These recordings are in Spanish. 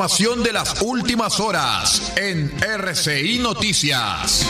información de las últimas horas en RCI Noticias.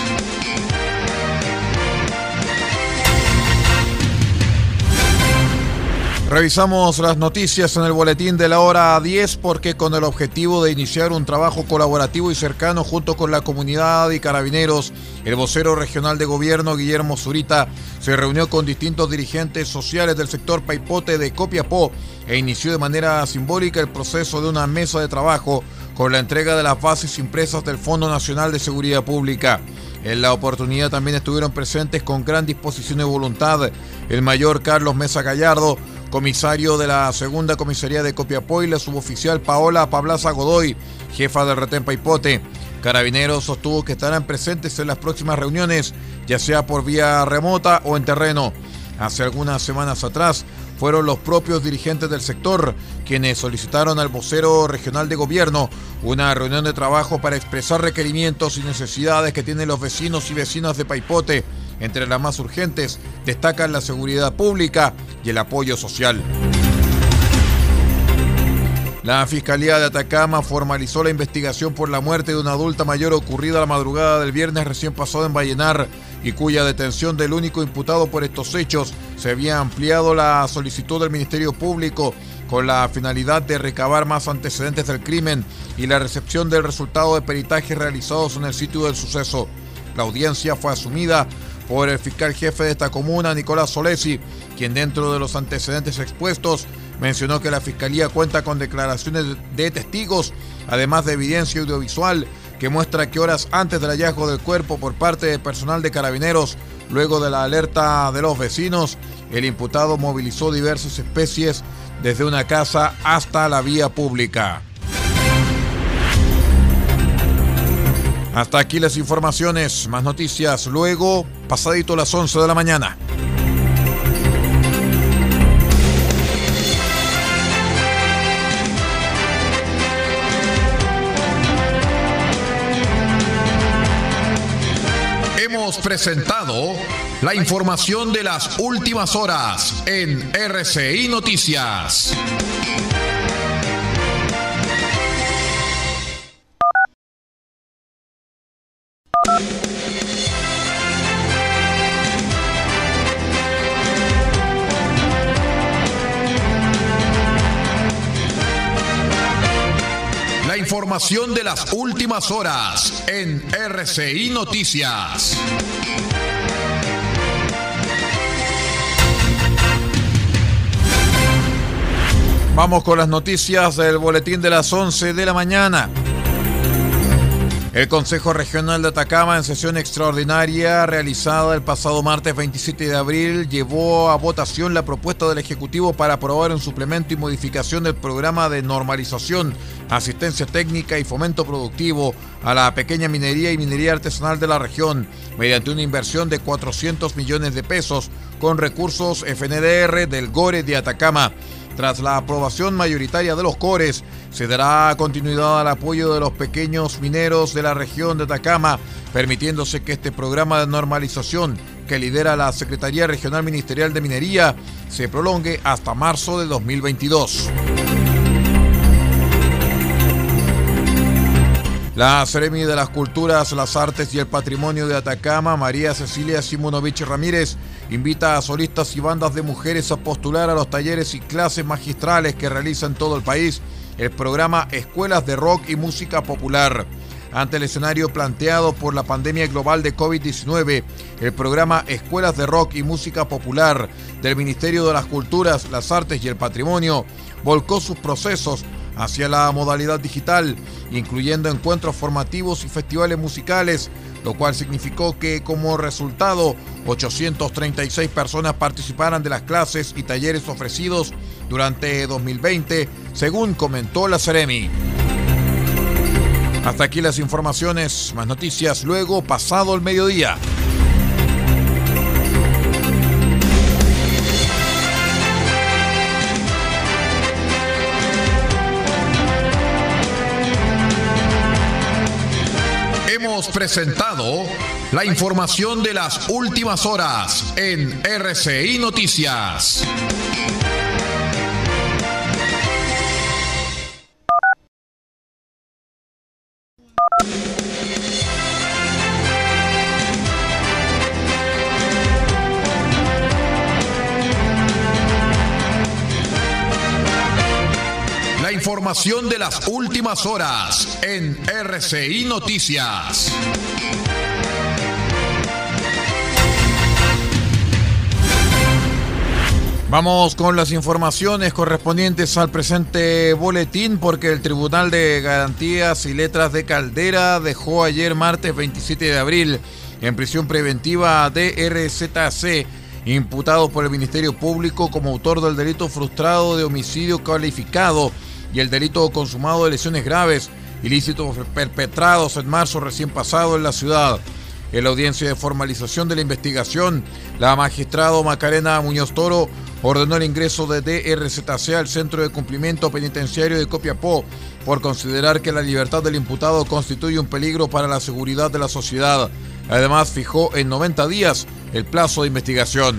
Revisamos las noticias en el boletín de la hora 10 porque con el objetivo de iniciar un trabajo colaborativo y cercano junto con la comunidad y carabineros, el vocero regional de gobierno Guillermo Zurita se reunió con distintos dirigentes sociales del sector Paipote de Copiapó e inició de manera simbólica el proceso de una mesa de trabajo con la entrega de las bases impresas del Fondo Nacional de Seguridad Pública. En la oportunidad también estuvieron presentes con gran disposición y voluntad el mayor Carlos Mesa Gallardo, comisario de la segunda comisaría de Copiapó y la suboficial Paola Pablaza Godoy, jefa del retén Paipote. Carabineros sostuvo que estarán presentes en las próximas reuniones, ya sea por vía remota o en terreno. Hace algunas semanas atrás fueron los propios dirigentes del sector quienes solicitaron al vocero regional de gobierno una reunión de trabajo para expresar requerimientos y necesidades que tienen los vecinos y vecinas de Paipote entre las más urgentes destacan la seguridad pública y el apoyo social. La Fiscalía de Atacama formalizó la investigación por la muerte de una adulta mayor ocurrida la madrugada del viernes recién pasado en Vallenar y cuya detención del único imputado por estos hechos se había ampliado la solicitud del Ministerio Público con la finalidad de recabar más antecedentes del crimen y la recepción del resultado de peritajes realizados en el sitio del suceso. La audiencia fue asumida por el fiscal jefe de esta comuna, Nicolás Solesi, quien dentro de los antecedentes expuestos mencionó que la fiscalía cuenta con declaraciones de testigos, además de evidencia audiovisual que muestra que horas antes del hallazgo del cuerpo por parte del personal de carabineros, luego de la alerta de los vecinos, el imputado movilizó diversas especies desde una casa hasta la vía pública. Hasta aquí las informaciones, más noticias luego, pasadito las 11 de la mañana. Hemos presentado la información de las últimas horas en RCI Noticias. Información de las últimas horas en RCI Noticias. Vamos con las noticias del boletín de las 11 de la mañana. El Consejo Regional de Atacama, en sesión extraordinaria realizada el pasado martes 27 de abril, llevó a votación la propuesta del Ejecutivo para aprobar un suplemento y modificación del programa de normalización, asistencia técnica y fomento productivo a la pequeña minería y minería artesanal de la región, mediante una inversión de 400 millones de pesos con recursos FNDR del GORE de Atacama. Tras la aprobación mayoritaria de los cores, se dará continuidad al apoyo de los pequeños mineros de la región de Atacama, permitiéndose que este programa de normalización que lidera la Secretaría Regional Ministerial de Minería se prolongue hasta marzo de 2022. La Seremi de las Culturas, las Artes y el Patrimonio de Atacama, María Cecilia Simonovich Ramírez, invita a solistas y bandas de mujeres a postular a los talleres y clases magistrales que realiza en todo el país el programa Escuelas de Rock y Música Popular. Ante el escenario planteado por la pandemia global de COVID-19, el programa Escuelas de Rock y Música Popular del Ministerio de las Culturas, las Artes y el Patrimonio volcó sus procesos hacia la modalidad digital, incluyendo encuentros formativos y festivales musicales, lo cual significó que como resultado 836 personas participaran de las clases y talleres ofrecidos durante 2020, según comentó la Ceremi. Hasta aquí las informaciones, más noticias luego, pasado el mediodía. Presentado la información de las últimas horas en RCI Noticias. Información de las últimas horas en RCI Noticias. Vamos con las informaciones correspondientes al presente boletín porque el Tribunal de Garantías y Letras de Caldera dejó ayer martes 27 de abril en prisión preventiva a DRZC, imputado por el Ministerio Público como autor del delito frustrado de homicidio calificado y el delito consumado de lesiones graves, ilícitos perpetrados en marzo recién pasado en la ciudad. En la audiencia de formalización de la investigación, la magistrado Macarena Muñoz Toro ordenó el ingreso de DRZC al Centro de Cumplimiento Penitenciario de Copiapó por considerar que la libertad del imputado constituye un peligro para la seguridad de la sociedad. Además, fijó en 90 días el plazo de investigación.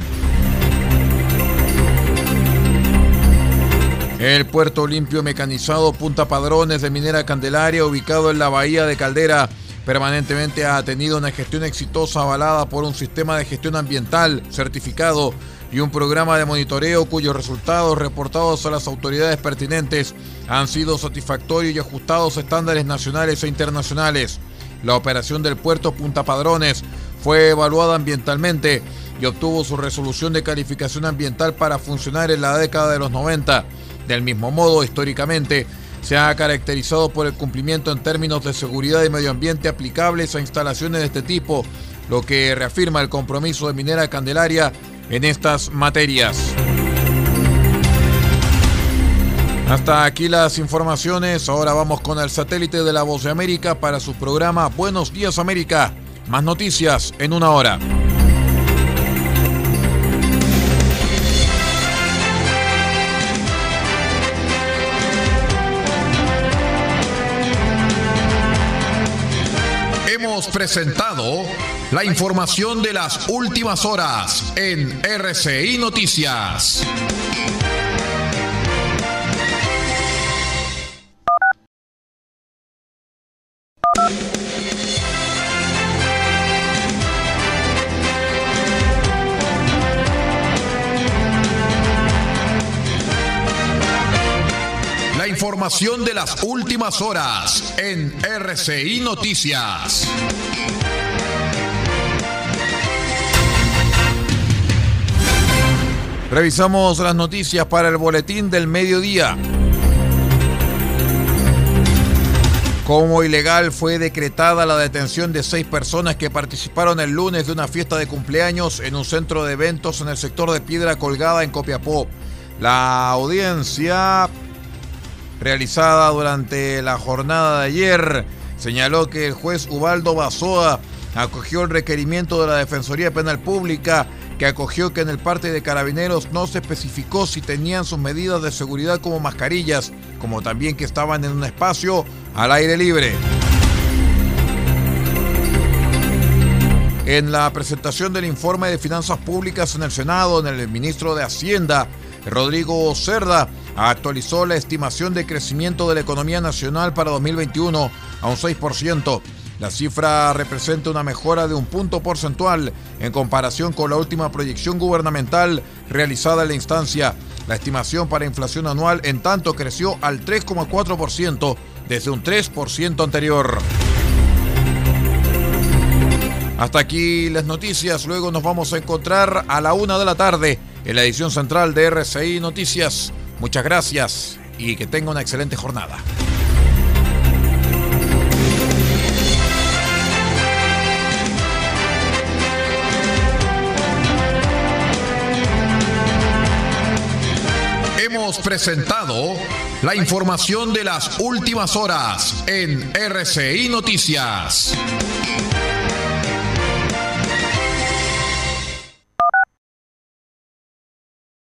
El puerto limpio mecanizado Punta Padrones de Minera Candelaria, ubicado en la bahía de Caldera, permanentemente ha tenido una gestión exitosa avalada por un sistema de gestión ambiental certificado y un programa de monitoreo cuyos resultados reportados a las autoridades pertinentes han sido satisfactorios y ajustados a estándares nacionales e internacionales. La operación del puerto Punta Padrones fue evaluada ambientalmente y obtuvo su resolución de calificación ambiental para funcionar en la década de los 90. Del mismo modo, históricamente, se ha caracterizado por el cumplimiento en términos de seguridad y medio ambiente aplicables a instalaciones de este tipo, lo que reafirma el compromiso de Minera Candelaria en estas materias. Hasta aquí las informaciones. Ahora vamos con el satélite de la Voz de América para su programa Buenos Días América. Más noticias en una hora. Presentado la información de las últimas horas en RCI Noticias. Información de las últimas horas en RCI Noticias. Revisamos las noticias para el boletín del mediodía. Como ilegal fue decretada la detención de seis personas que participaron el lunes de una fiesta de cumpleaños en un centro de eventos en el sector de Piedra Colgada en Copiapó. La audiencia realizada durante la jornada de ayer señaló que el juez Ubaldo Basoa acogió el requerimiento de la Defensoría Penal Pública que acogió que en el parte de carabineros no se especificó si tenían sus medidas de seguridad como mascarillas, como también que estaban en un espacio al aire libre. En la presentación del informe de finanzas públicas en el Senado, en el ministro de Hacienda, Rodrigo Cerda, actualizó la estimación de crecimiento de la economía nacional para 2021 a un 6%. La cifra representa una mejora de un punto porcentual en comparación con la última proyección gubernamental realizada en la instancia. La estimación para inflación anual en tanto creció al 3,4% desde un 3% anterior. Hasta aquí las noticias, luego nos vamos a encontrar a la una de la tarde en la edición central de RCI Noticias. Muchas gracias y que tenga una excelente jornada. Hemos presentado la información de las últimas horas en RCI Noticias.